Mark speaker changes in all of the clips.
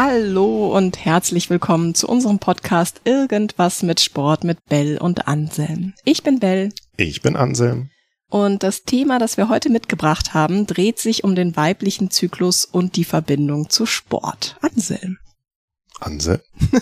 Speaker 1: Hallo und herzlich willkommen zu unserem Podcast Irgendwas mit Sport mit Bell und Anselm. Ich bin Bell.
Speaker 2: Ich bin Anselm.
Speaker 1: Und das Thema, das wir heute mitgebracht haben, dreht sich um den weiblichen Zyklus und die Verbindung zu Sport. Anselm.
Speaker 2: Anselm?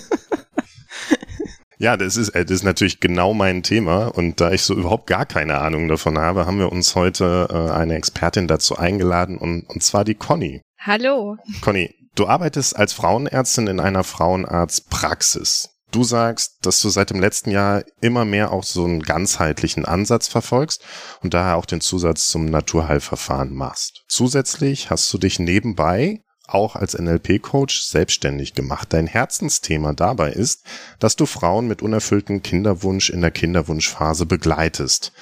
Speaker 2: Ja, das ist, äh, das ist natürlich genau mein Thema. Und da ich so überhaupt gar keine Ahnung davon habe, haben wir uns heute äh, eine Expertin dazu eingeladen und, und zwar die Conny.
Speaker 3: Hallo.
Speaker 2: Conny, du arbeitest als Frauenärztin in einer Frauenarztpraxis. Du sagst, dass du seit dem letzten Jahr immer mehr auch so einen ganzheitlichen Ansatz verfolgst und daher auch den Zusatz zum Naturheilverfahren machst. Zusätzlich hast du dich nebenbei auch als NLP-Coach selbstständig gemacht. Dein Herzensthema dabei ist, dass du Frauen mit unerfülltem Kinderwunsch in der Kinderwunschphase begleitest.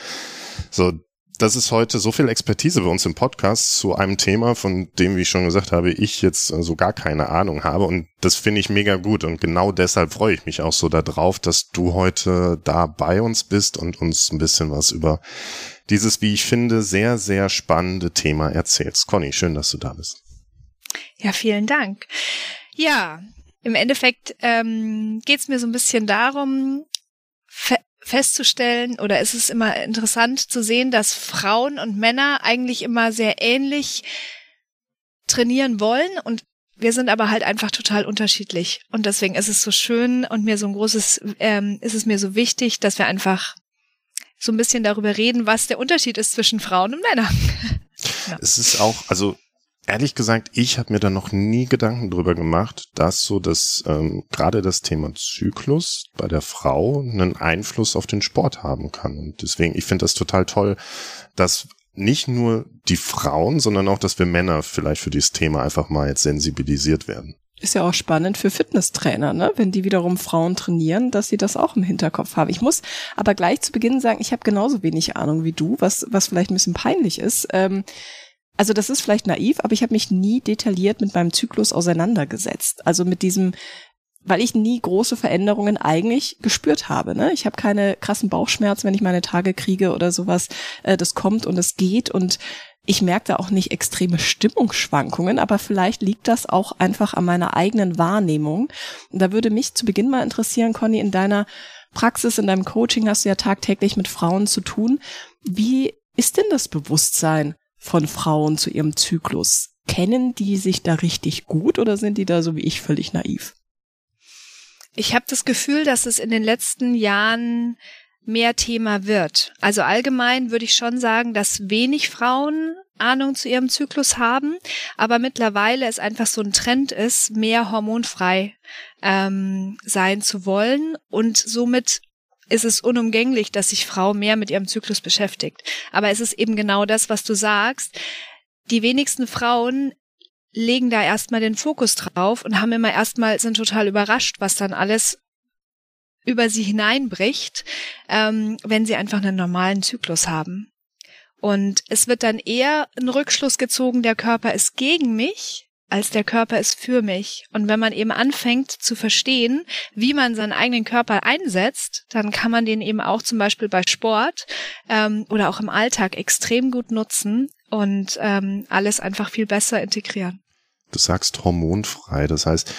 Speaker 2: So, das ist heute so viel Expertise bei uns im Podcast zu einem Thema, von dem, wie ich schon gesagt habe, ich jetzt so gar keine Ahnung habe. Und das finde ich mega gut. Und genau deshalb freue ich mich auch so darauf, dass du heute da bei uns bist und uns ein bisschen was über dieses, wie ich finde, sehr, sehr spannende Thema erzählst. Conny, schön, dass du da bist.
Speaker 3: Ja, vielen Dank. Ja, im Endeffekt ähm, geht es mir so ein bisschen darum, festzustellen, oder es ist immer interessant zu sehen, dass Frauen und Männer eigentlich immer sehr ähnlich trainieren wollen und wir sind aber halt einfach total unterschiedlich. Und deswegen ist es so schön und mir so ein großes, ähm, ist es mir so wichtig, dass wir einfach so ein bisschen darüber reden, was der Unterschied ist zwischen Frauen und Männern.
Speaker 2: ja. Es ist auch, also Ehrlich gesagt, ich habe mir da noch nie Gedanken drüber gemacht, dass so das ähm, gerade das Thema Zyklus bei der Frau einen Einfluss auf den Sport haben kann. Und deswegen, ich finde das total toll, dass nicht nur die Frauen, sondern auch, dass wir Männer vielleicht für dieses Thema einfach mal jetzt sensibilisiert werden.
Speaker 1: Ist ja auch spannend für Fitnesstrainer, ne? wenn die wiederum Frauen trainieren, dass sie das auch im Hinterkopf haben. Ich muss aber gleich zu Beginn sagen, ich habe genauso wenig Ahnung wie du, was, was vielleicht ein bisschen peinlich ist. Ähm, also das ist vielleicht naiv, aber ich habe mich nie detailliert mit meinem Zyklus auseinandergesetzt. Also mit diesem, weil ich nie große Veränderungen eigentlich gespürt habe. Ne? Ich habe keine krassen Bauchschmerzen, wenn ich meine Tage kriege oder sowas. Äh, das kommt und es geht und ich merke da auch nicht extreme Stimmungsschwankungen, aber vielleicht liegt das auch einfach an meiner eigenen Wahrnehmung. Und da würde mich zu Beginn mal interessieren, Conny, in deiner Praxis, in deinem Coaching hast du ja tagtäglich mit Frauen zu tun. Wie ist denn das Bewusstsein von Frauen zu ihrem Zyklus. Kennen die sich da richtig gut oder sind die da so wie ich völlig naiv?
Speaker 3: Ich habe das Gefühl, dass es in den letzten Jahren mehr Thema wird. Also allgemein würde ich schon sagen, dass wenig Frauen Ahnung zu ihrem Zyklus haben, aber mittlerweile es einfach so ein Trend ist, mehr hormonfrei ähm, sein zu wollen und somit ist es unumgänglich, dass sich Frau mehr mit ihrem Zyklus beschäftigt. Aber es ist eben genau das, was du sagst. Die wenigsten Frauen legen da erstmal den Fokus drauf und haben immer erstmal, sind total überrascht, was dann alles über sie hineinbricht, ähm, wenn sie einfach einen normalen Zyklus haben. Und es wird dann eher ein Rückschluss gezogen, der Körper ist gegen mich, als der Körper ist für mich. Und wenn man eben anfängt zu verstehen, wie man seinen eigenen Körper einsetzt, dann kann man den eben auch zum Beispiel bei Sport ähm, oder auch im Alltag extrem gut nutzen und ähm, alles einfach viel besser integrieren.
Speaker 2: Du sagst hormonfrei, das heißt,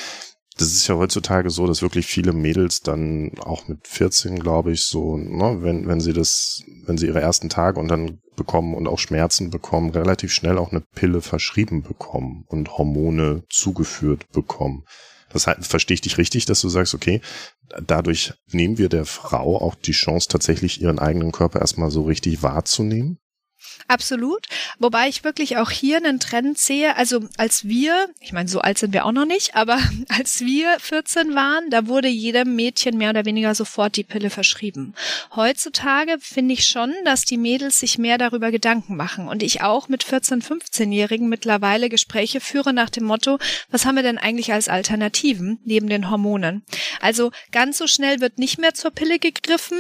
Speaker 2: das ist ja heutzutage so, dass wirklich viele Mädels dann auch mit 14, glaube ich, so, ne, wenn, wenn sie das, wenn sie ihre ersten Tage und dann bekommen und auch Schmerzen bekommen, relativ schnell auch eine Pille verschrieben bekommen und Hormone zugeführt bekommen. Das heißt, verstehe ich dich richtig, dass du sagst, okay, dadurch nehmen wir der Frau auch die Chance, tatsächlich ihren eigenen Körper erstmal so richtig wahrzunehmen?
Speaker 3: Absolut. Wobei ich wirklich auch hier einen Trend sehe. Also als wir, ich meine, so alt sind wir auch noch nicht, aber als wir 14 waren, da wurde jedem Mädchen mehr oder weniger sofort die Pille verschrieben. Heutzutage finde ich schon, dass die Mädels sich mehr darüber Gedanken machen. Und ich auch mit 14, 15-Jährigen mittlerweile Gespräche führe nach dem Motto, was haben wir denn eigentlich als Alternativen neben den Hormonen? Also ganz so schnell wird nicht mehr zur Pille gegriffen.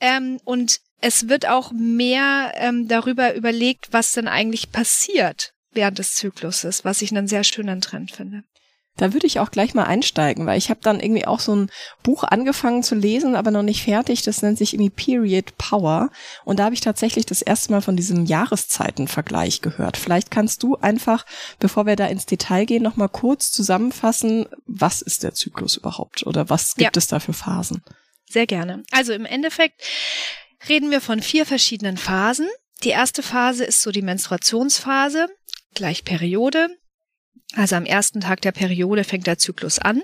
Speaker 3: Ähm, und es wird auch mehr ähm, darüber überlegt, was denn eigentlich passiert während des Zykluses, was ich einen sehr schönen Trend finde.
Speaker 1: Da würde ich auch gleich mal einsteigen, weil ich habe dann irgendwie auch so ein Buch angefangen zu lesen, aber noch nicht fertig. Das nennt sich irgendwie Period Power. Und da habe ich tatsächlich das erste Mal von diesem Jahreszeitenvergleich gehört. Vielleicht kannst du einfach, bevor wir da ins Detail gehen, noch mal kurz zusammenfassen, was ist der Zyklus überhaupt oder was gibt ja. es da für Phasen?
Speaker 3: Sehr gerne. Also im Endeffekt reden wir von vier verschiedenen Phasen. Die erste Phase ist so die Menstruationsphase, gleich Periode. Also am ersten Tag der Periode fängt der Zyklus an.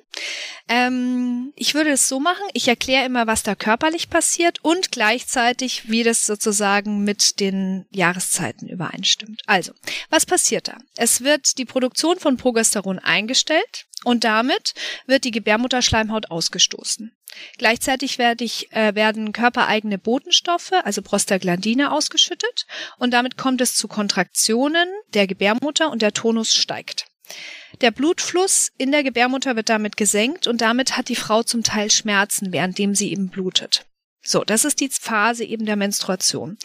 Speaker 3: Ähm, ich würde es so machen, ich erkläre immer, was da körperlich passiert und gleichzeitig, wie das sozusagen mit den Jahreszeiten übereinstimmt. Also, was passiert da? Es wird die Produktion von Progesteron eingestellt und damit wird die Gebärmutterschleimhaut ausgestoßen. Gleichzeitig werde ich, äh, werden körpereigene Botenstoffe, also Prostaglandine, ausgeschüttet und damit kommt es zu Kontraktionen der Gebärmutter und der Tonus steigt. Der Blutfluss in der Gebärmutter wird damit gesenkt und damit hat die Frau zum Teil Schmerzen, währenddem sie eben blutet. So, das ist die Phase eben der Menstruation.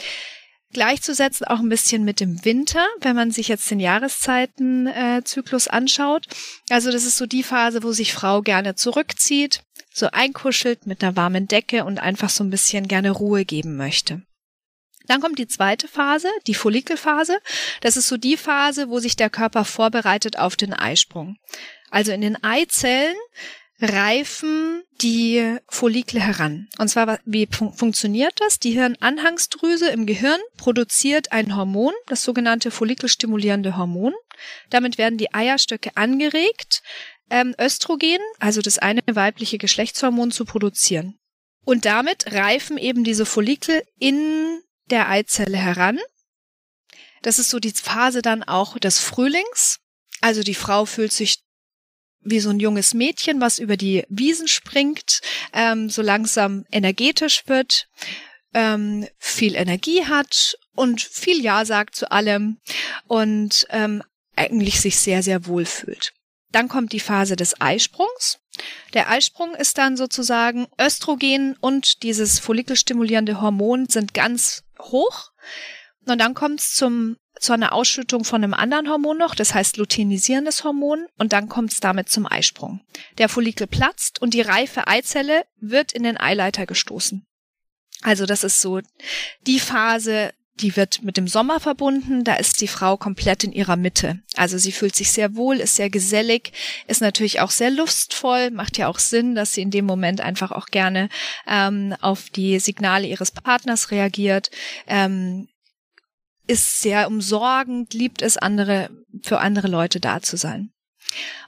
Speaker 3: Gleichzusetzen auch ein bisschen mit dem Winter, wenn man sich jetzt den Jahreszeitenzyklus äh, anschaut. Also das ist so die Phase, wo sich Frau gerne zurückzieht, so einkuschelt mit einer warmen Decke und einfach so ein bisschen gerne Ruhe geben möchte. Dann kommt die zweite Phase, die Follikelphase. Das ist so die Phase, wo sich der Körper vorbereitet auf den Eisprung. Also in den Eizellen reifen die Follikel heran. Und zwar, wie fun funktioniert das? Die Hirnanhangsdrüse im Gehirn produziert ein Hormon, das sogenannte follikelstimulierende Hormon. Damit werden die Eierstöcke angeregt, ähm, Östrogen, also das eine weibliche Geschlechtshormon, zu produzieren. Und damit reifen eben diese Follikel in der Eizelle heran. Das ist so die Phase dann auch des Frühlings. Also die Frau fühlt sich wie so ein junges Mädchen, was über die Wiesen springt, ähm, so langsam energetisch wird, ähm, viel Energie hat und viel Ja sagt zu allem und ähm, eigentlich sich sehr, sehr wohl fühlt. Dann kommt die Phase des Eisprungs. Der Eisprung ist dann sozusagen Östrogen und dieses follikelstimulierende Hormon sind ganz hoch. Und dann kommt es zum zu einer Ausschüttung von einem anderen Hormon noch, das heißt luteinisierendes Hormon, und dann kommt es damit zum Eisprung. Der Follikel platzt und die reife Eizelle wird in den Eileiter gestoßen. Also das ist so die Phase, die wird mit dem Sommer verbunden. Da ist die Frau komplett in ihrer Mitte. Also sie fühlt sich sehr wohl, ist sehr gesellig, ist natürlich auch sehr lustvoll. Macht ja auch Sinn, dass sie in dem Moment einfach auch gerne ähm, auf die Signale ihres Partners reagiert. Ähm, ist sehr umsorgend, liebt es andere, für andere Leute da zu sein.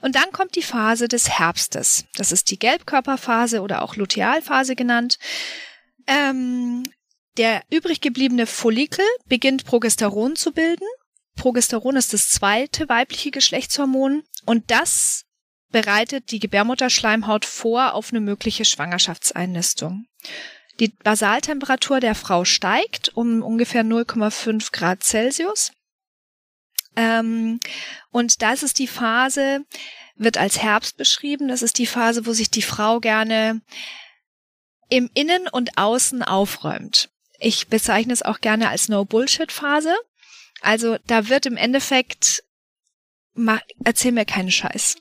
Speaker 3: Und dann kommt die Phase des Herbstes. Das ist die Gelbkörperphase oder auch Lutealphase genannt. Ähm, der übrig gebliebene Follikel beginnt Progesteron zu bilden. Progesteron ist das zweite weibliche Geschlechtshormon und das bereitet die Gebärmutterschleimhaut vor auf eine mögliche Schwangerschaftseinnistung. Die Basaltemperatur der Frau steigt um ungefähr 0,5 Grad Celsius. Ähm, und das ist die Phase, wird als Herbst beschrieben. Das ist die Phase, wo sich die Frau gerne im Innen und Außen aufräumt. Ich bezeichne es auch gerne als No-Bullshit-Phase. Also da wird im Endeffekt, erzähl mir keinen Scheiß.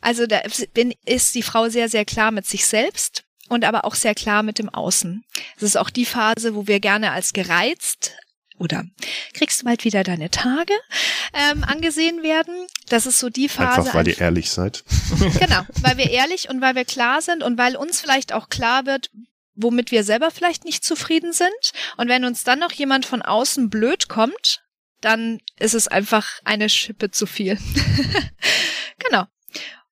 Speaker 3: Also da bin, ist die Frau sehr, sehr klar mit sich selbst und aber auch sehr klar mit dem Außen. Das ist auch die Phase, wo wir gerne als gereizt oder kriegst du bald wieder deine Tage ähm, angesehen werden. Das ist so die Phase.
Speaker 2: Einfach weil ihr ehrlich seid.
Speaker 3: Genau, weil wir ehrlich und weil wir klar sind und weil uns vielleicht auch klar wird, womit wir selber vielleicht nicht zufrieden sind. Und wenn uns dann noch jemand von außen blöd kommt, dann ist es einfach eine Schippe zu viel. genau.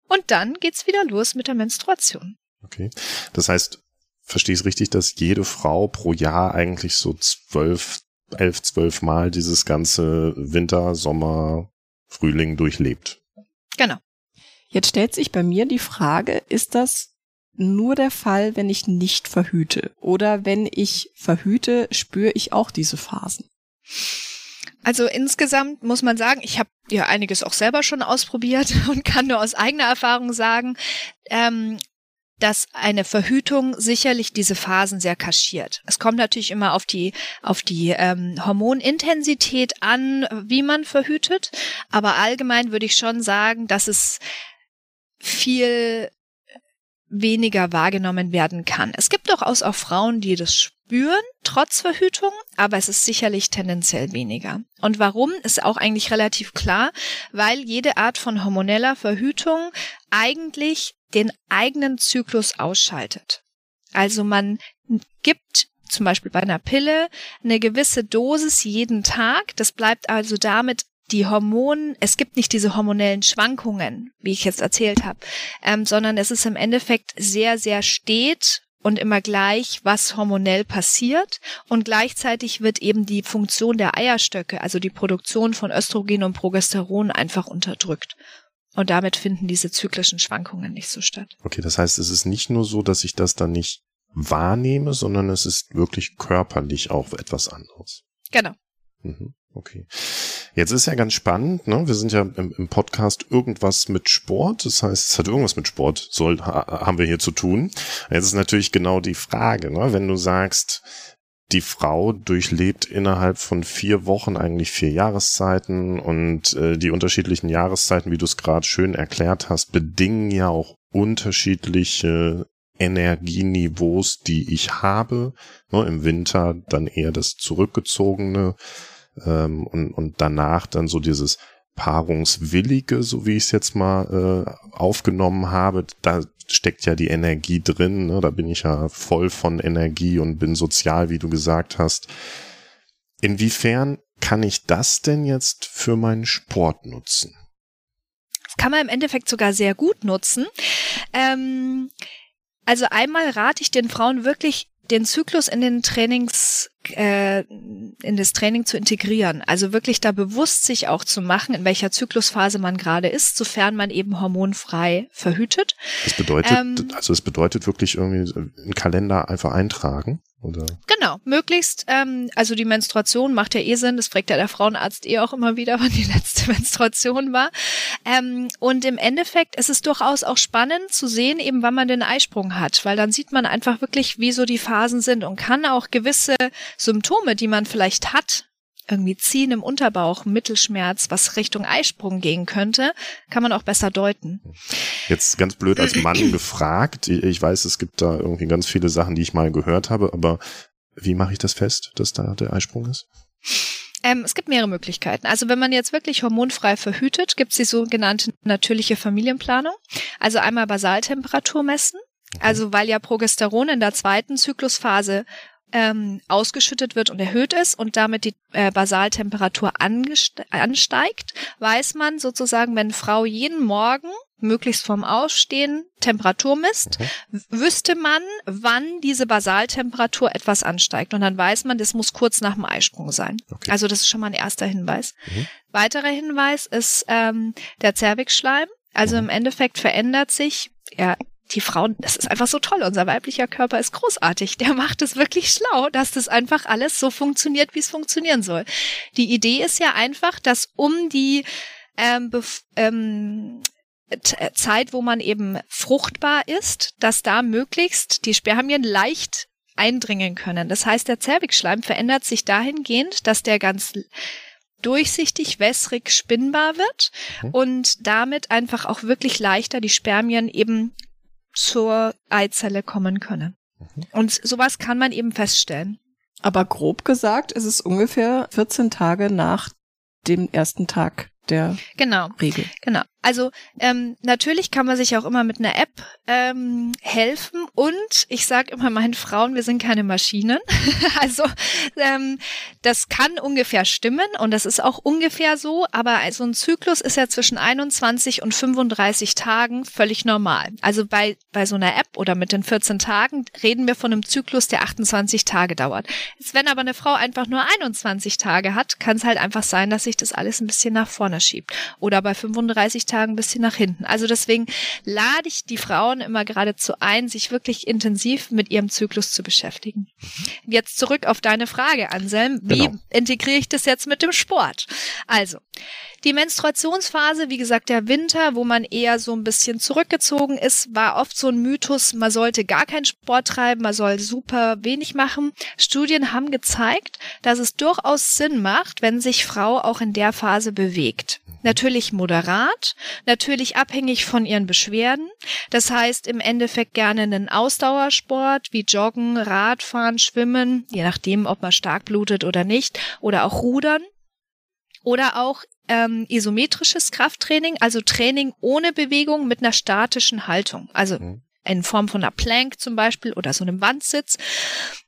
Speaker 3: Und dann geht's wieder los mit der Menstruation.
Speaker 2: Okay. Das heißt, verstehe ich es richtig, dass jede Frau pro Jahr eigentlich so zwölf, elf, zwölf Mal dieses ganze Winter, Sommer, Frühling durchlebt?
Speaker 3: Genau.
Speaker 1: Jetzt stellt sich bei mir die Frage, ist das nur der Fall, wenn ich nicht verhüte? Oder wenn ich verhüte, spüre ich auch diese Phasen?
Speaker 3: Also insgesamt muss man sagen, ich habe ja einiges auch selber schon ausprobiert und kann nur aus eigener Erfahrung sagen, ähm, dass eine Verhütung sicherlich diese Phasen sehr kaschiert. Es kommt natürlich immer auf die auf die ähm, Hormonintensität an, wie man verhütet, aber allgemein würde ich schon sagen, dass es viel weniger wahrgenommen werden kann. Es gibt durchaus auch Frauen, die das spüren, trotz Verhütung, aber es ist sicherlich tendenziell weniger. Und warum, ist auch eigentlich relativ klar, weil jede Art von hormoneller Verhütung eigentlich den eigenen Zyklus ausschaltet. Also man gibt zum Beispiel bei einer Pille eine gewisse Dosis jeden Tag. Das bleibt also damit die Hormonen, es gibt nicht diese hormonellen Schwankungen, wie ich jetzt erzählt habe, ähm, sondern es ist im Endeffekt sehr, sehr stet und immer gleich, was hormonell passiert. Und gleichzeitig wird eben die Funktion der Eierstöcke, also die Produktion von Östrogen und Progesteron, einfach unterdrückt. Und damit finden diese zyklischen Schwankungen nicht so statt.
Speaker 2: Okay, das heißt, es ist nicht nur so, dass ich das dann nicht wahrnehme, sondern es ist wirklich körperlich auch etwas anderes.
Speaker 3: Genau.
Speaker 2: Mhm. Okay. Jetzt ist ja ganz spannend, ne? Wir sind ja im, im, Podcast irgendwas mit Sport. Das heißt, es hat irgendwas mit Sport, soll, ha, haben wir hier zu tun. Jetzt ist natürlich genau die Frage, ne? Wenn du sagst, die Frau durchlebt innerhalb von vier Wochen eigentlich vier Jahreszeiten und äh, die unterschiedlichen Jahreszeiten, wie du es gerade schön erklärt hast, bedingen ja auch unterschiedliche Energieniveaus, die ich habe. Ne, Im Winter dann eher das zurückgezogene ähm, und, und danach dann so dieses Paarungswillige, so wie ich es jetzt mal äh, aufgenommen habe, da steckt ja die Energie drin. Ne? Da bin ich ja voll von Energie und bin sozial, wie du gesagt hast. Inwiefern kann ich das denn jetzt für meinen Sport nutzen?
Speaker 3: Das kann man im Endeffekt sogar sehr gut nutzen. Ähm, also einmal rate ich den Frauen wirklich den Zyklus in den Trainings, äh, in das Training zu integrieren. Also wirklich da bewusst sich auch zu machen, in welcher Zyklusphase man gerade ist, sofern man eben hormonfrei verhütet.
Speaker 2: Das bedeutet, ähm, also es bedeutet wirklich irgendwie einen Kalender einfach eintragen. Oder?
Speaker 3: Genau, möglichst, ähm, also die Menstruation macht ja eh Sinn, das fragt ja der Frauenarzt eh auch immer wieder, wann die letzte Menstruation war. Ähm, und im Endeffekt ist es durchaus auch spannend zu sehen, eben wann man den Eisprung hat, weil dann sieht man einfach wirklich, wie so die Phasen sind und kann auch gewisse Symptome, die man vielleicht hat, irgendwie Ziehen im Unterbauch, Mittelschmerz, was Richtung Eisprung gehen könnte, kann man auch besser deuten.
Speaker 2: Jetzt ganz blöd als Mann gefragt. Ich weiß, es gibt da irgendwie ganz viele Sachen, die ich mal gehört habe, aber wie mache ich das fest, dass da der Eisprung ist?
Speaker 3: Ähm, es gibt mehrere Möglichkeiten. Also wenn man jetzt wirklich hormonfrei verhütet, gibt es die sogenannte natürliche Familienplanung. Also einmal Basaltemperatur messen. Also weil ja Progesteron in der zweiten Zyklusphase ähm, ausgeschüttet wird und erhöht ist und damit die äh, Basaltemperatur ansteigt, weiß man sozusagen, wenn Frau jeden Morgen möglichst vorm Ausstehen Temperatur misst, mhm. wüsste man, wann diese Basaltemperatur etwas ansteigt. Und dann weiß man, das muss kurz nach dem Eisprung sein. Okay. Also das ist schon mal ein erster Hinweis. Mhm. Weiterer Hinweis ist ähm, der Zervixschleim. Also mhm. im Endeffekt verändert sich, ja, die Frauen, das ist einfach so toll. Unser weiblicher Körper ist großartig. Der macht es wirklich schlau, dass das einfach alles so funktioniert, wie es funktionieren soll. Die Idee ist ja einfach, dass um die ähm, ähm, Zeit, wo man eben fruchtbar ist, dass da möglichst die Spermien leicht eindringen können. Das heißt, der Zervixschleim verändert sich dahingehend, dass der ganz durchsichtig, wässrig, spinnbar wird mhm. und damit einfach auch wirklich leichter die Spermien eben zur Eizelle kommen können. Mhm. Und sowas kann man eben feststellen.
Speaker 1: Aber grob gesagt ist es ungefähr 14 Tage nach dem ersten Tag der
Speaker 3: genau,
Speaker 1: Regel.
Speaker 3: Genau. Also ähm, natürlich kann man sich auch immer mit einer App ähm, helfen und ich sage immer meinen Frauen, wir sind keine Maschinen. also ähm, das kann ungefähr stimmen und das ist auch ungefähr so, aber so ein Zyklus ist ja zwischen 21 und 35 Tagen völlig normal. Also bei, bei so einer App oder mit den 14 Tagen reden wir von einem Zyklus, der 28 Tage dauert. Jetzt, wenn aber eine Frau einfach nur 21 Tage hat, kann es halt einfach sein, dass sich das alles ein bisschen nach vorne schiebt. Oder bei 35 Tagen ein bisschen nach hinten. Also deswegen lade ich die Frauen immer geradezu ein, sich wirklich intensiv mit ihrem Zyklus zu beschäftigen. Jetzt zurück auf deine Frage, Anselm. Wie genau. integriere ich das jetzt mit dem Sport? Also, die Menstruationsphase, wie gesagt, der Winter, wo man eher so ein bisschen zurückgezogen ist, war oft so ein Mythos, man sollte gar keinen Sport treiben, man soll super wenig machen. Studien haben gezeigt, dass es durchaus Sinn macht, wenn sich Frau auch in der Phase bewegt. Natürlich moderat, natürlich abhängig von ihren Beschwerden. Das heißt im Endeffekt gerne einen Ausdauersport wie Joggen, Radfahren, Schwimmen, je nachdem, ob man stark blutet oder nicht, oder auch Rudern. Oder auch ähm, isometrisches Krafttraining, also Training ohne Bewegung mit einer statischen Haltung. Also mhm in Form von einer Plank zum Beispiel oder so einem Wandsitz.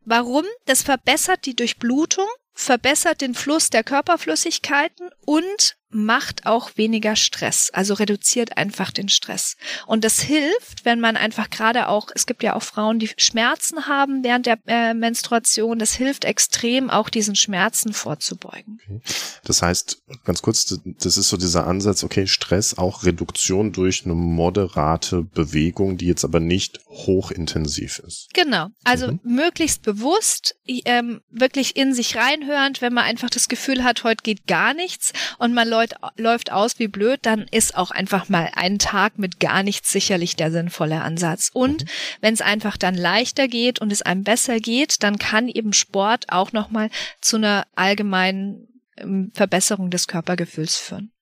Speaker 3: Warum? Das verbessert die Durchblutung, verbessert den Fluss der Körperflüssigkeiten und macht auch weniger Stress, also reduziert einfach den Stress. Und das hilft, wenn man einfach gerade auch, es gibt ja auch Frauen, die Schmerzen haben während der äh, Menstruation, das hilft extrem, auch diesen Schmerzen vorzubeugen. Okay.
Speaker 2: Das heißt, ganz kurz, das ist so dieser Ansatz, okay, Stress, auch Reduktion durch eine moderate Bewegung, die jetzt aber nicht hochintensiv ist.
Speaker 3: Genau, also mhm. möglichst bewusst, ähm, wirklich in sich reinhörend, wenn man einfach das Gefühl hat, heute geht gar nichts und man läuft läuft, läuft aus wie blöd, dann ist auch einfach mal ein Tag mit gar nichts sicherlich der sinnvolle Ansatz. Und mhm. wenn es einfach dann leichter geht und es einem besser geht, dann kann eben Sport auch nochmal zu einer allgemeinen ähm, Verbesserung des Körpergefühls führen.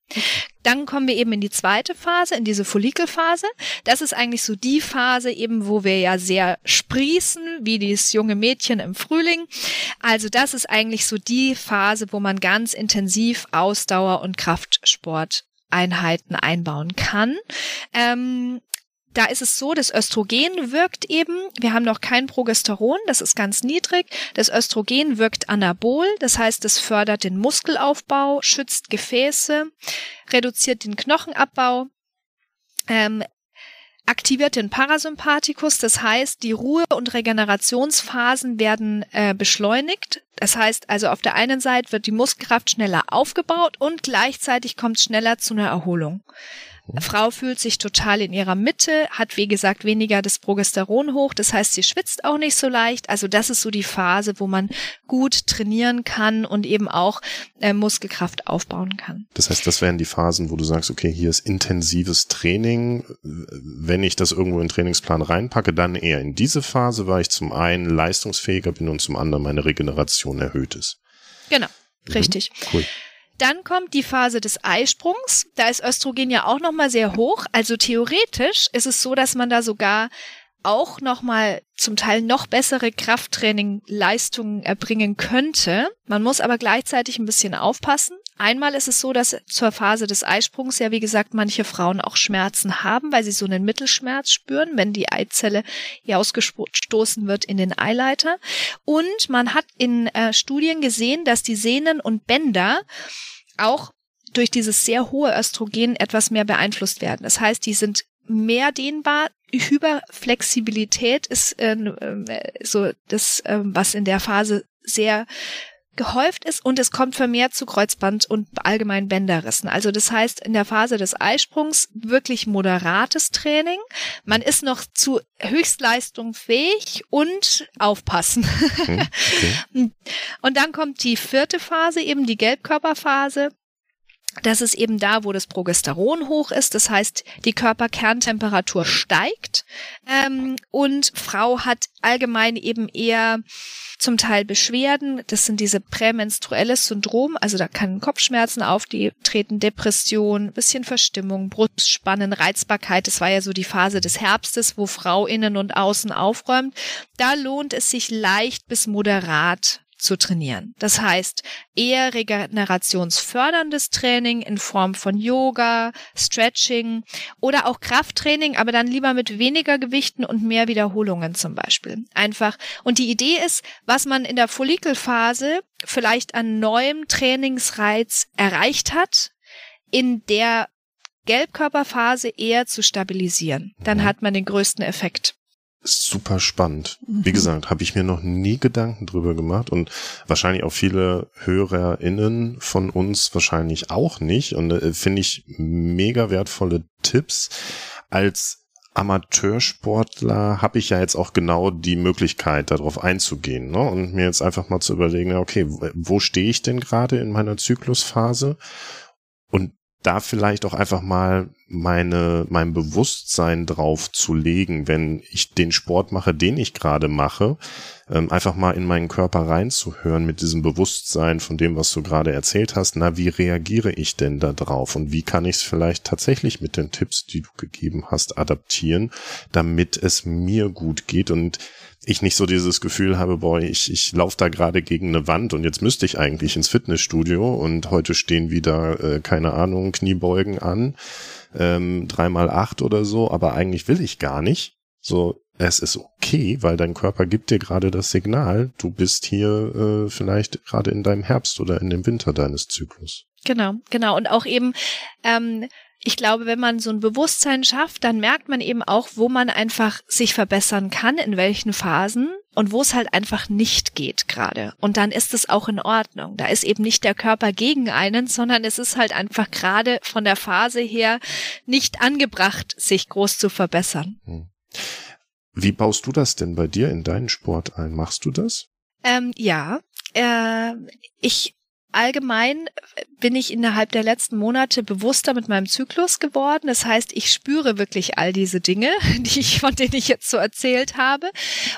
Speaker 3: Dann kommen wir eben in die zweite Phase, in diese Follikelphase. Das ist eigentlich so die Phase eben, wo wir ja sehr sprießen, wie dieses junge Mädchen im Frühling. Also das ist eigentlich so die Phase, wo man ganz intensiv Ausdauer und Kraftsporteinheiten einbauen kann. Ähm, da ist es so, das Östrogen wirkt eben, wir haben noch kein Progesteron, das ist ganz niedrig. Das Östrogen wirkt anabol, das heißt, es fördert den Muskelaufbau, schützt Gefäße, reduziert den Knochenabbau, ähm, aktiviert den Parasympathikus, das heißt, die Ruhe- und Regenerationsphasen werden äh, beschleunigt. Das heißt also, auf der einen Seite wird die Muskelkraft schneller aufgebaut und gleichzeitig kommt schneller zu einer Erholung. Frau fühlt sich total in ihrer Mitte, hat wie gesagt weniger das Progesteron hoch, das heißt, sie schwitzt auch nicht so leicht. Also das ist so die Phase, wo man gut trainieren kann und eben auch äh, Muskelkraft aufbauen kann.
Speaker 2: Das heißt, das wären die Phasen, wo du sagst, okay, hier ist intensives Training. Wenn ich das irgendwo in den Trainingsplan reinpacke, dann eher in diese Phase, weil ich zum einen leistungsfähiger bin und zum anderen meine Regeneration erhöht ist.
Speaker 3: Genau, mhm. richtig. Cool. Dann kommt die Phase des Eisprungs. Da ist Östrogen ja auch nochmal sehr hoch. Also theoretisch ist es so, dass man da sogar auch nochmal zum Teil noch bessere Krafttraining-Leistungen erbringen könnte. Man muss aber gleichzeitig ein bisschen aufpassen. Einmal ist es so, dass zur Phase des Eisprungs ja, wie gesagt, manche Frauen auch Schmerzen haben, weil sie so einen Mittelschmerz spüren, wenn die Eizelle hier ausgestoßen wird in den Eileiter. Und man hat in äh, Studien gesehen, dass die Sehnen und Bänder auch durch dieses sehr hohe Östrogen etwas mehr beeinflusst werden. Das heißt, die sind mehr dehnbar. Hyperflexibilität ist äh, äh, so das, äh, was in der Phase sehr gehäuft ist und es kommt vermehrt zu Kreuzband- und allgemein Bänderrissen. Also das heißt, in der Phase des Eisprungs wirklich moderates Training. Man ist noch zu Höchstleistung fähig und aufpassen. Okay. und dann kommt die vierte Phase, eben die Gelbkörperphase. Das ist eben da, wo das Progesteron hoch ist. Das heißt, die Körperkerntemperatur steigt ähm, und Frau hat allgemein eben eher zum Teil Beschwerden. Das sind diese prämenstruelles Syndrom. Also da kann Kopfschmerzen auftreten, Depression, bisschen Verstimmung, Brustspannen, Reizbarkeit. Das war ja so die Phase des Herbstes, wo Frau innen und außen aufräumt. Da lohnt es sich leicht bis moderat zu trainieren. Das heißt, eher regenerationsförderndes Training in Form von Yoga, Stretching oder auch Krafttraining, aber dann lieber mit weniger Gewichten und mehr Wiederholungen zum Beispiel. Einfach. Und die Idee ist, was man in der Follikelphase vielleicht an neuem Trainingsreiz erreicht hat, in der Gelbkörperphase eher zu stabilisieren. Dann hat man den größten Effekt
Speaker 2: super spannend. Wie mhm. gesagt, habe ich mir noch nie Gedanken drüber gemacht und wahrscheinlich auch viele HörerInnen von uns wahrscheinlich auch nicht. Und äh, finde ich mega wertvolle Tipps. Als Amateursportler habe ich ja jetzt auch genau die Möglichkeit, darauf einzugehen ne? und mir jetzt einfach mal zu überlegen, okay, wo stehe ich denn gerade in meiner Zyklusphase? Und da vielleicht auch einfach mal meine, mein Bewusstsein drauf zu legen, wenn ich den Sport mache, den ich gerade mache, ähm, einfach mal in meinen Körper reinzuhören mit diesem Bewusstsein von dem, was du gerade erzählt hast. Na, wie reagiere ich denn da drauf und wie kann ich es vielleicht tatsächlich mit den Tipps, die du gegeben hast, adaptieren, damit es mir gut geht und ich nicht so dieses Gefühl habe, boah, ich, ich laufe da gerade gegen eine Wand und jetzt müsste ich eigentlich ins Fitnessstudio und heute stehen wieder, äh, keine Ahnung, Kniebeugen an, ähm, dreimal acht oder so, aber eigentlich will ich gar nicht. So, es ist okay, weil dein Körper gibt dir gerade das Signal, du bist hier äh, vielleicht gerade in deinem Herbst oder in dem Winter deines Zyklus.
Speaker 3: Genau, genau. Und auch eben, ähm, ich glaube, wenn man so ein Bewusstsein schafft, dann merkt man eben auch, wo man einfach sich verbessern kann, in welchen Phasen und wo es halt einfach nicht geht gerade. Und dann ist es auch in Ordnung. Da ist eben nicht der Körper gegen einen, sondern es ist halt einfach gerade von der Phase her nicht angebracht, sich groß zu verbessern. Hm.
Speaker 2: Wie baust du das denn bei dir in deinen Sport ein? Machst du das?
Speaker 3: Ähm, ja, äh, ich allgemein bin ich innerhalb der letzten Monate bewusster mit meinem Zyklus geworden. Das heißt, ich spüre wirklich all diese Dinge, die ich, von denen ich jetzt so erzählt habe.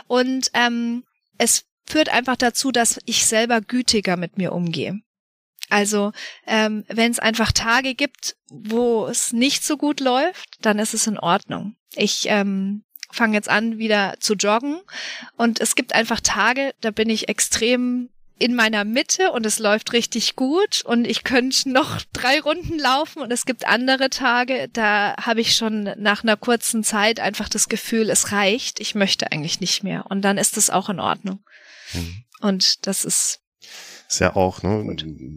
Speaker 3: Und ähm, es führt einfach dazu, dass ich selber gütiger mit mir umgehe. Also ähm, wenn es einfach Tage gibt, wo es nicht so gut läuft, dann ist es in Ordnung. Ich ähm, fange jetzt an, wieder zu joggen. Und es gibt einfach Tage, da bin ich extrem in meiner Mitte und es läuft richtig gut und ich könnte noch drei Runden laufen und es gibt andere Tage, da habe ich schon nach einer kurzen Zeit einfach das Gefühl, es reicht, ich möchte eigentlich nicht mehr und dann ist es auch in Ordnung. Mhm. Und das ist
Speaker 2: ist ja auch, ne,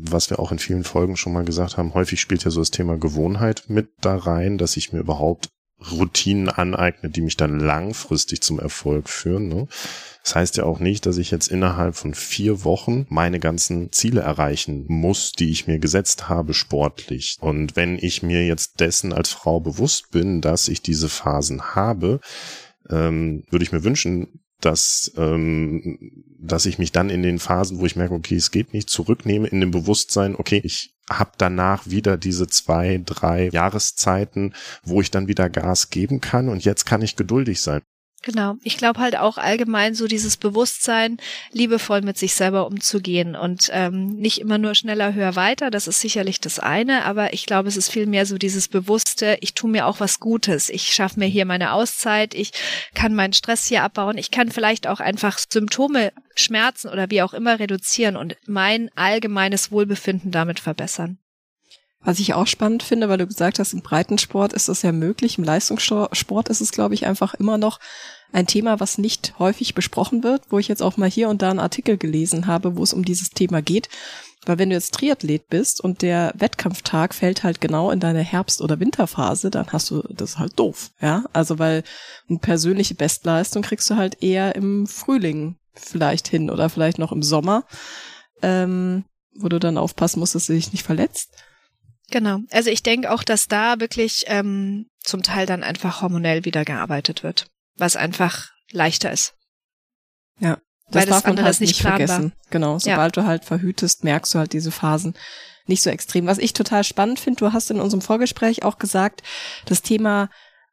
Speaker 2: was wir auch in vielen Folgen schon mal gesagt haben, häufig spielt ja so das Thema Gewohnheit mit da rein, dass ich mir überhaupt Routinen aneigne, die mich dann langfristig zum Erfolg führen. Ne? Das heißt ja auch nicht, dass ich jetzt innerhalb von vier Wochen meine ganzen Ziele erreichen muss, die ich mir gesetzt habe sportlich. Und wenn ich mir jetzt dessen als Frau bewusst bin, dass ich diese Phasen habe, ähm, würde ich mir wünschen, dass, ähm, dass ich mich dann in den Phasen, wo ich merke, okay, es geht nicht, zurücknehme in dem Bewusstsein, okay, ich habe danach wieder diese zwei, drei Jahreszeiten, wo ich dann wieder Gas geben kann und jetzt kann ich geduldig sein.
Speaker 3: Genau. Ich glaube halt auch allgemein so dieses Bewusstsein, liebevoll mit sich selber umzugehen und ähm, nicht immer nur schneller, höher, weiter. Das ist sicherlich das eine, aber ich glaube, es ist vielmehr so dieses Bewusste, ich tue mir auch was Gutes. Ich schaffe mir hier meine Auszeit, ich kann meinen Stress hier abbauen, ich kann vielleicht auch einfach Symptome, Schmerzen oder wie auch immer reduzieren und mein allgemeines Wohlbefinden damit verbessern.
Speaker 1: Was ich auch spannend finde, weil du gesagt hast, im Breitensport ist das ja möglich, im Leistungssport ist es, glaube ich, einfach immer noch ein Thema, was nicht häufig besprochen wird, wo ich jetzt auch mal hier und da einen Artikel gelesen habe, wo es um dieses Thema geht. Weil wenn du jetzt Triathlet bist und der Wettkampftag fällt halt genau in deine Herbst- oder Winterphase, dann hast du das halt doof, ja. Also weil eine persönliche Bestleistung kriegst du halt eher im Frühling vielleicht hin oder vielleicht noch im Sommer, ähm, wo du dann aufpassen musst, dass du dich nicht verletzt.
Speaker 3: Genau. Also ich denke auch, dass da wirklich ähm, zum Teil dann einfach hormonell wieder gearbeitet wird, was einfach leichter ist.
Speaker 1: Ja. Das Weil darf das man halt nicht vergessen. Genau. Sobald ja. du halt verhütest, merkst du halt diese Phasen nicht so extrem. Was ich total spannend finde, du hast in unserem Vorgespräch auch gesagt, das Thema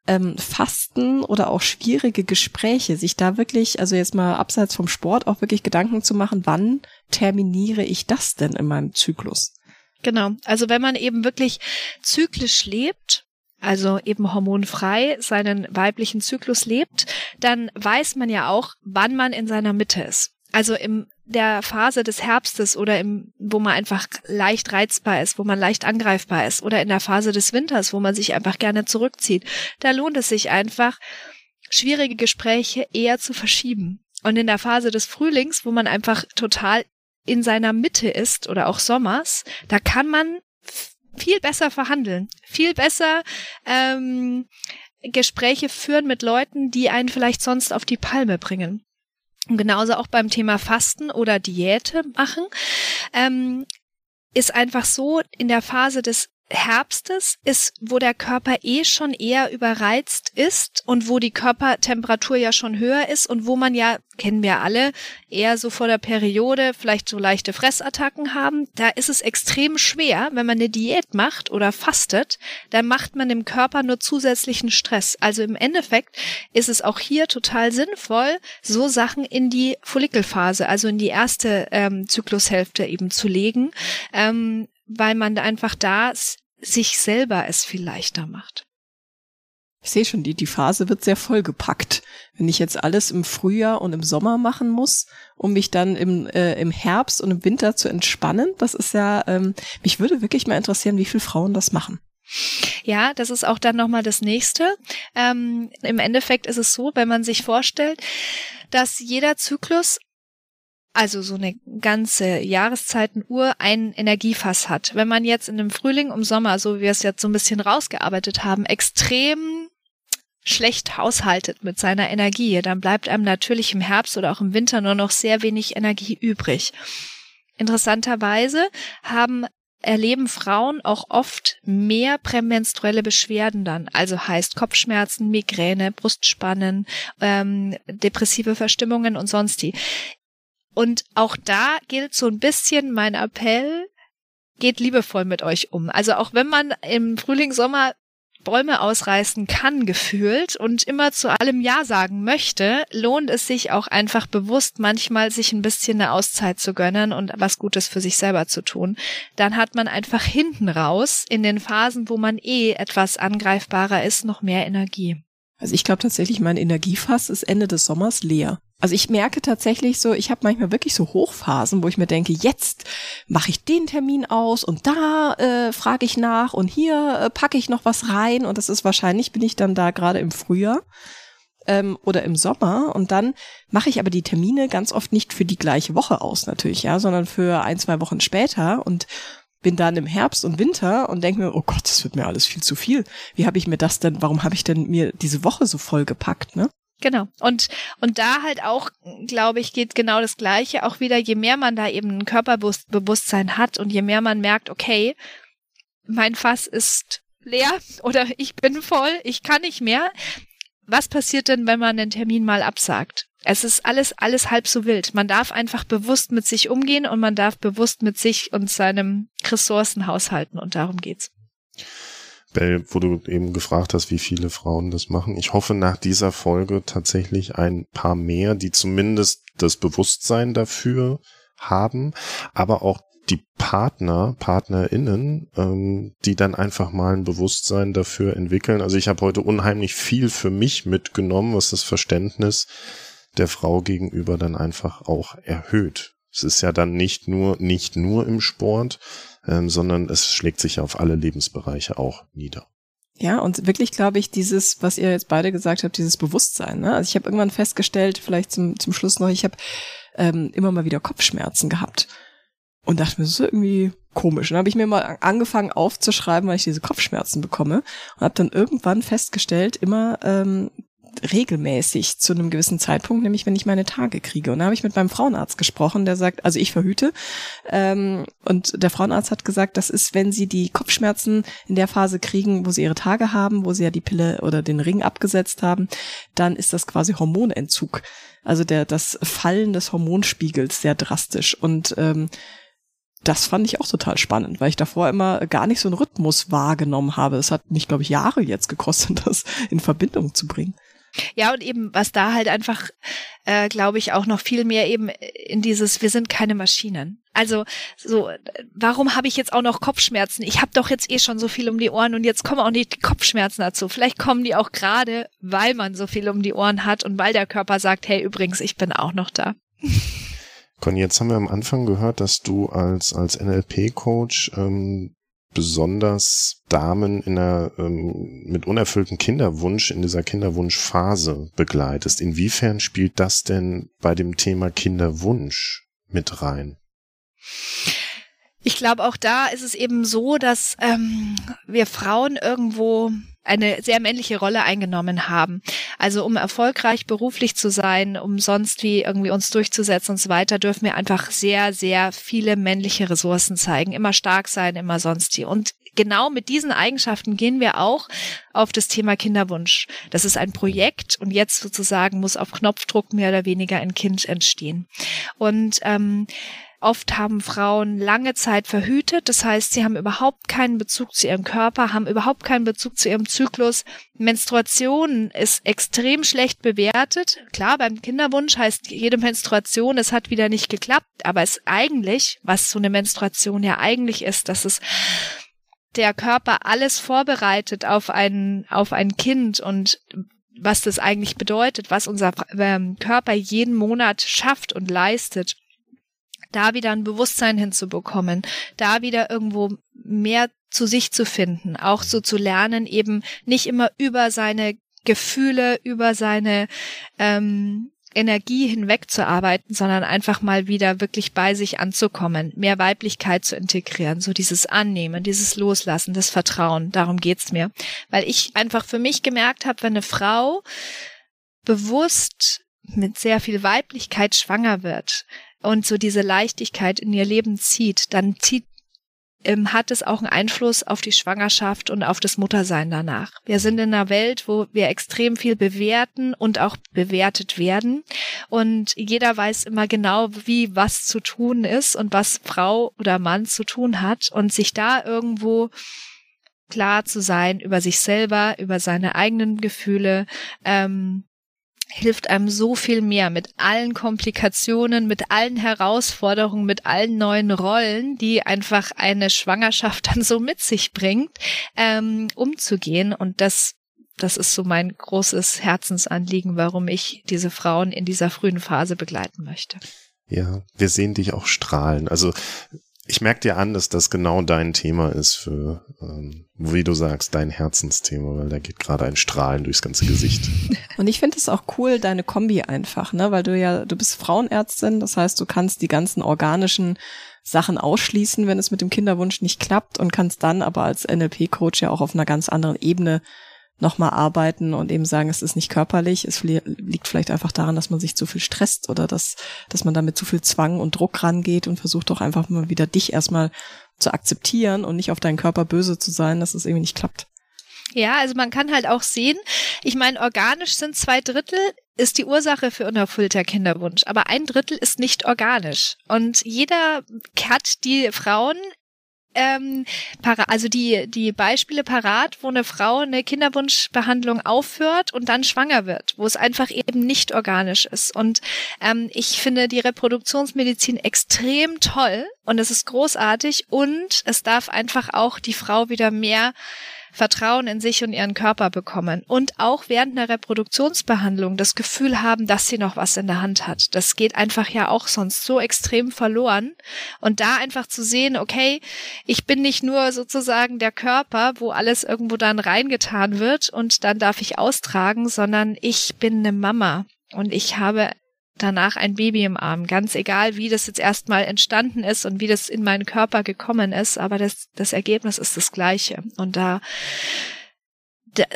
Speaker 1: ähm, Fasten oder auch schwierige Gespräche, sich da wirklich, also jetzt mal abseits vom Sport, auch wirklich Gedanken zu machen, wann terminiere ich das denn in meinem Zyklus?
Speaker 3: Genau. Also wenn man eben wirklich zyklisch lebt, also eben hormonfrei seinen weiblichen Zyklus lebt, dann weiß man ja auch, wann man in seiner Mitte ist. Also im der Phase des Herbstes oder im, wo man einfach leicht reizbar ist, wo man leicht angreifbar ist oder in der Phase des Winters, wo man sich einfach gerne zurückzieht, da lohnt es sich einfach, schwierige Gespräche eher zu verschieben. Und in der Phase des Frühlings, wo man einfach total in seiner Mitte ist oder auch Sommers, da kann man viel besser verhandeln, viel besser ähm, Gespräche führen mit Leuten, die einen vielleicht sonst auf die Palme bringen. Und genauso auch beim Thema Fasten oder Diäte machen, ähm, ist einfach so in der Phase des Herbstes ist, wo der Körper eh schon eher überreizt ist und wo die Körpertemperatur ja schon höher ist und wo man ja, kennen wir alle, eher so vor der Periode vielleicht so leichte Fressattacken haben. Da ist es extrem schwer, wenn man eine Diät macht oder fastet, dann macht man dem Körper nur zusätzlichen Stress. Also im Endeffekt ist es auch hier total sinnvoll, so Sachen in die Follikelphase, also in die erste ähm, Zyklushälfte eben zu legen. Ähm, weil man einfach da sich selber es viel leichter macht.
Speaker 1: Ich sehe schon, die, die Phase wird sehr vollgepackt. Wenn ich jetzt alles im Frühjahr und im Sommer machen muss, um mich dann im, äh, im Herbst und im Winter zu entspannen, das ist ja, ähm, mich würde wirklich mal interessieren, wie viele Frauen das machen.
Speaker 3: Ja, das ist auch dann nochmal das nächste. Ähm, Im Endeffekt ist es so, wenn man sich vorstellt, dass jeder Zyklus also so eine ganze Jahreszeitenuhr ein Energiefass hat. Wenn man jetzt in dem Frühling, im Sommer, so wie wir es jetzt so ein bisschen rausgearbeitet haben, extrem schlecht haushaltet mit seiner Energie, dann bleibt einem natürlich im Herbst oder auch im Winter nur noch sehr wenig Energie übrig. Interessanterweise haben erleben Frauen auch oft mehr prämenstruelle Beschwerden dann, also heißt Kopfschmerzen, Migräne, Brustspannen, ähm, depressive Verstimmungen und sonst die. Und auch da gilt so ein bisschen mein Appell, geht liebevoll mit euch um. Also auch wenn man im Frühling, Sommer Bäume ausreißen kann, gefühlt und immer zu allem Ja sagen möchte, lohnt es sich auch einfach bewusst manchmal sich ein bisschen eine Auszeit zu gönnen und was Gutes für sich selber zu tun. Dann hat man einfach hinten raus in den Phasen, wo man eh etwas angreifbarer ist, noch mehr Energie.
Speaker 1: Also ich glaube tatsächlich, mein Energiefass ist Ende des Sommers leer. Also ich merke tatsächlich so, ich habe manchmal wirklich so Hochphasen, wo ich mir denke, jetzt mache ich den Termin aus und da äh, frage ich nach und hier äh, packe ich noch was rein und das ist wahrscheinlich, bin ich dann da gerade im Frühjahr ähm, oder im Sommer und dann mache ich aber die Termine ganz oft nicht für die gleiche Woche aus natürlich, ja, sondern für ein, zwei Wochen später und bin dann im Herbst und Winter und denke mir, oh Gott, das wird mir alles viel zu viel. Wie habe ich mir das denn, warum habe ich denn mir diese Woche so voll gepackt, ne?
Speaker 3: Genau. Und, und da halt auch, glaube ich, geht genau das Gleiche. Auch wieder, je mehr man da eben ein Körperbewusstsein hat und je mehr man merkt, okay, mein Fass ist leer oder ich bin voll, ich kann nicht mehr. Was passiert denn, wenn man den Termin mal absagt? Es ist alles, alles halb so wild. Man darf einfach bewusst mit sich umgehen und man darf bewusst mit sich und seinem Ressourcen haushalten und darum geht's.
Speaker 2: Bell, wo du eben gefragt hast, wie viele Frauen das machen. Ich hoffe nach dieser Folge tatsächlich ein paar mehr, die zumindest das Bewusstsein dafür haben, aber auch die Partner, PartnerInnen, ähm, die dann einfach mal ein Bewusstsein dafür entwickeln. Also ich habe heute unheimlich viel für mich mitgenommen, was das Verständnis der Frau gegenüber dann einfach auch erhöht. Es ist ja dann nicht nur, nicht nur im Sport, ähm, sondern es schlägt sich auf alle Lebensbereiche auch nieder.
Speaker 1: Ja, und wirklich glaube ich, dieses, was ihr jetzt beide gesagt habt, dieses Bewusstsein. Ne? Also ich habe irgendwann festgestellt, vielleicht zum, zum Schluss noch, ich habe ähm, immer mal wieder Kopfschmerzen gehabt und dachte mir, das ist irgendwie komisch. Dann habe ich mir mal angefangen aufzuschreiben, weil ich diese Kopfschmerzen bekomme und habe dann irgendwann festgestellt, immer ähm, regelmäßig zu einem gewissen Zeitpunkt, nämlich wenn ich meine Tage kriege. Und da habe ich mit meinem Frauenarzt gesprochen, der sagt, also ich verhüte. Ähm, und der Frauenarzt hat gesagt, das ist, wenn sie die Kopfschmerzen in der Phase kriegen, wo sie ihre Tage haben, wo sie ja die Pille oder den Ring abgesetzt haben, dann ist das quasi Hormonentzug. Also der, das Fallen des Hormonspiegels sehr drastisch. Und ähm, das fand ich auch total spannend, weil ich davor immer gar nicht so einen Rhythmus wahrgenommen habe. Es hat mich, glaube ich, Jahre jetzt gekostet, das in Verbindung zu bringen.
Speaker 3: Ja, und eben, was da halt einfach, äh, glaube ich, auch noch viel mehr eben in dieses, wir sind keine Maschinen. Also so, warum habe ich jetzt auch noch Kopfschmerzen? Ich habe doch jetzt eh schon so viel um die Ohren und jetzt kommen auch nicht die Kopfschmerzen dazu. Vielleicht kommen die auch gerade, weil man so viel um die Ohren hat und weil der Körper sagt, hey, übrigens, ich bin auch noch da.
Speaker 2: Conny, jetzt haben wir am Anfang gehört, dass du als, als NLP-Coach ähm, besonders Damen in einer ähm, mit unerfüllten Kinderwunsch in dieser Kinderwunschphase begleitest. Inwiefern spielt das denn bei dem Thema Kinderwunsch mit rein?
Speaker 3: Ich glaube, auch da ist es eben so, dass ähm, wir Frauen irgendwo eine sehr männliche Rolle eingenommen haben. Also um erfolgreich beruflich zu sein, um sonst wie irgendwie uns durchzusetzen und so weiter, dürfen wir einfach sehr, sehr viele männliche Ressourcen zeigen. Immer stark sein, immer sonst die. Und genau mit diesen Eigenschaften gehen wir auch auf das Thema Kinderwunsch. Das ist ein Projekt und jetzt sozusagen muss auf Knopfdruck mehr oder weniger ein Kind entstehen. Und ähm, Oft haben Frauen lange Zeit verhütet, das heißt, sie haben überhaupt keinen Bezug zu ihrem Körper, haben überhaupt keinen Bezug zu ihrem Zyklus. Menstruation ist extrem schlecht bewertet. Klar, beim Kinderwunsch heißt jede Menstruation, es hat wieder nicht geklappt, aber es eigentlich, was so eine Menstruation ja eigentlich ist, dass es der Körper alles vorbereitet auf ein, auf ein Kind und was das eigentlich bedeutet, was unser ähm, Körper jeden Monat schafft und leistet da wieder ein Bewusstsein hinzubekommen, da wieder irgendwo mehr zu sich zu finden, auch so zu lernen, eben nicht immer über seine Gefühle, über seine ähm, Energie hinwegzuarbeiten, sondern einfach mal wieder wirklich bei sich anzukommen, mehr Weiblichkeit zu integrieren, so dieses Annehmen, dieses Loslassen, das Vertrauen, darum geht's mir. Weil ich einfach für mich gemerkt habe, wenn eine Frau bewusst mit sehr viel Weiblichkeit schwanger wird, und so diese Leichtigkeit in ihr Leben zieht, dann zieht ähm, hat es auch einen Einfluss auf die Schwangerschaft und auf das Muttersein danach. Wir sind in einer Welt, wo wir extrem viel bewerten und auch bewertet werden. Und jeder weiß immer genau, wie was zu tun ist und was Frau oder Mann zu tun hat. Und sich da irgendwo klar zu sein über sich selber, über seine eigenen Gefühle, ähm, hilft einem so viel mehr mit allen Komplikationen, mit allen Herausforderungen, mit allen neuen Rollen, die einfach eine Schwangerschaft dann so mit sich bringt, ähm, umzugehen. Und das, das ist so mein großes Herzensanliegen, warum ich diese Frauen in dieser frühen Phase begleiten möchte.
Speaker 2: Ja, wir sehen dich auch strahlen. Also ich merke dir an, dass das genau dein Thema ist für, ähm, wie du sagst, dein Herzensthema, weil da geht gerade ein Strahlen durchs ganze Gesicht.
Speaker 1: Und ich finde es auch cool, deine Kombi einfach, ne, weil du ja, du bist Frauenärztin, das heißt, du kannst die ganzen organischen Sachen ausschließen, wenn es mit dem Kinderwunsch nicht klappt und kannst dann aber als NLP-Coach ja auch auf einer ganz anderen Ebene nochmal arbeiten und eben sagen, es ist nicht körperlich, es liegt vielleicht einfach daran, dass man sich zu viel stresst oder dass, dass man damit zu viel Zwang und Druck rangeht und versucht doch einfach mal wieder dich erstmal zu akzeptieren und nicht auf deinen Körper böse zu sein, dass es irgendwie nicht klappt.
Speaker 3: Ja, also man kann halt auch sehen, ich meine, organisch sind zwei Drittel ist die Ursache für unerfüllter Kinderwunsch, aber ein Drittel ist nicht organisch. Und jeder hat die Frauen ähm, also die, die Beispiele parat, wo eine Frau eine Kinderwunschbehandlung aufhört und dann schwanger wird, wo es einfach eben nicht organisch ist. Und ähm, ich finde die Reproduktionsmedizin extrem toll und es ist großartig und es darf einfach auch die Frau wieder mehr Vertrauen in sich und ihren Körper bekommen und auch während einer Reproduktionsbehandlung das Gefühl haben, dass sie noch was in der Hand hat. Das geht einfach ja auch sonst so extrem verloren. Und da einfach zu sehen, okay, ich bin nicht nur sozusagen der Körper, wo alles irgendwo dann reingetan wird und dann darf ich austragen, sondern ich bin eine Mama und ich habe danach ein Baby im Arm. Ganz egal, wie das jetzt erstmal entstanden ist und wie das in meinen Körper gekommen ist, aber das, das Ergebnis ist das gleiche. Und da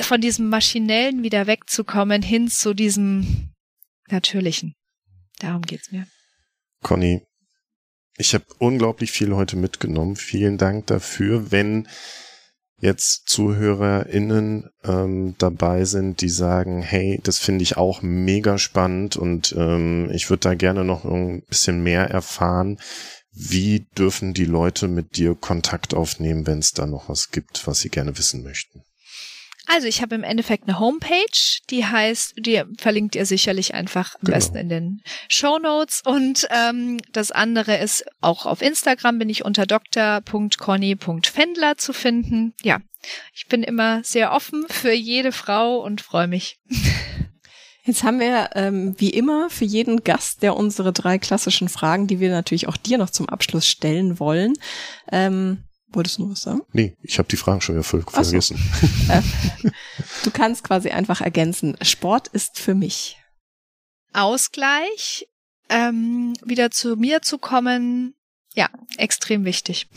Speaker 3: von diesem Maschinellen wieder wegzukommen hin zu diesem Natürlichen. Darum geht's mir.
Speaker 2: Conny, ich habe unglaublich viel heute mitgenommen. Vielen Dank dafür. Wenn jetzt ZuhörerInnen ähm, dabei sind, die sagen, hey, das finde ich auch mega spannend und ähm, ich würde da gerne noch ein bisschen mehr erfahren. Wie dürfen die Leute mit dir Kontakt aufnehmen, wenn es da noch was gibt, was sie gerne wissen möchten?
Speaker 3: Also ich habe im Endeffekt eine Homepage, die heißt, die verlinkt ihr sicherlich einfach am genau. besten in den Show Notes. Und ähm, das andere ist auch auf Instagram bin ich unter dr.conny.fendler zu finden. Ja, ich bin immer sehr offen für jede Frau und freue mich.
Speaker 1: Jetzt haben wir ähm, wie immer für jeden Gast, der unsere drei klassischen Fragen, die wir natürlich auch dir noch zum Abschluss stellen wollen, ähm, Wolltest du noch was sagen?
Speaker 2: Nee, ich habe die Fragen schon wieder voll vergessen.
Speaker 1: Äh, du kannst quasi einfach ergänzen. Sport ist für mich.
Speaker 3: Ausgleich, ähm, wieder zu mir zu kommen, ja, extrem wichtig.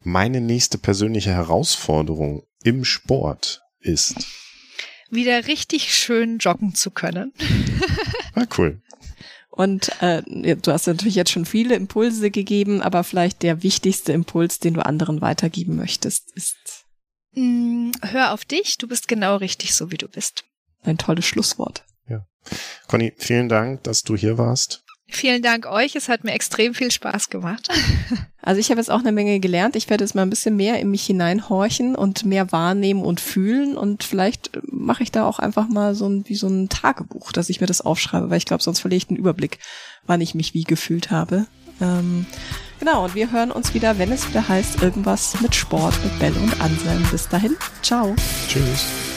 Speaker 2: Meine nächste persönliche Herausforderung im Sport ist
Speaker 3: wieder richtig schön joggen zu können.
Speaker 2: ah, cool.
Speaker 1: Und äh, du hast natürlich jetzt schon viele Impulse gegeben, aber vielleicht der wichtigste Impuls, den du anderen weitergeben möchtest, ist.
Speaker 3: Mm, hör auf dich, du bist genau richtig so, wie du bist.
Speaker 1: Ein tolles Schlusswort.
Speaker 2: Ja. Conny, vielen Dank, dass du hier warst.
Speaker 3: Vielen Dank euch. Es hat mir extrem viel Spaß gemacht.
Speaker 1: Also ich habe jetzt auch eine Menge gelernt. Ich werde jetzt mal ein bisschen mehr in mich hineinhorchen und mehr wahrnehmen und fühlen. Und vielleicht mache ich da auch einfach mal so ein, wie so ein Tagebuch, dass ich mir das aufschreibe, weil ich glaube, sonst verliere ich den Überblick, wann ich mich wie gefühlt habe. Ähm, genau, und wir hören uns wieder, wenn es wieder heißt, irgendwas mit Sport, mit Bell und Anselm. Bis dahin, ciao.
Speaker 2: Tschüss.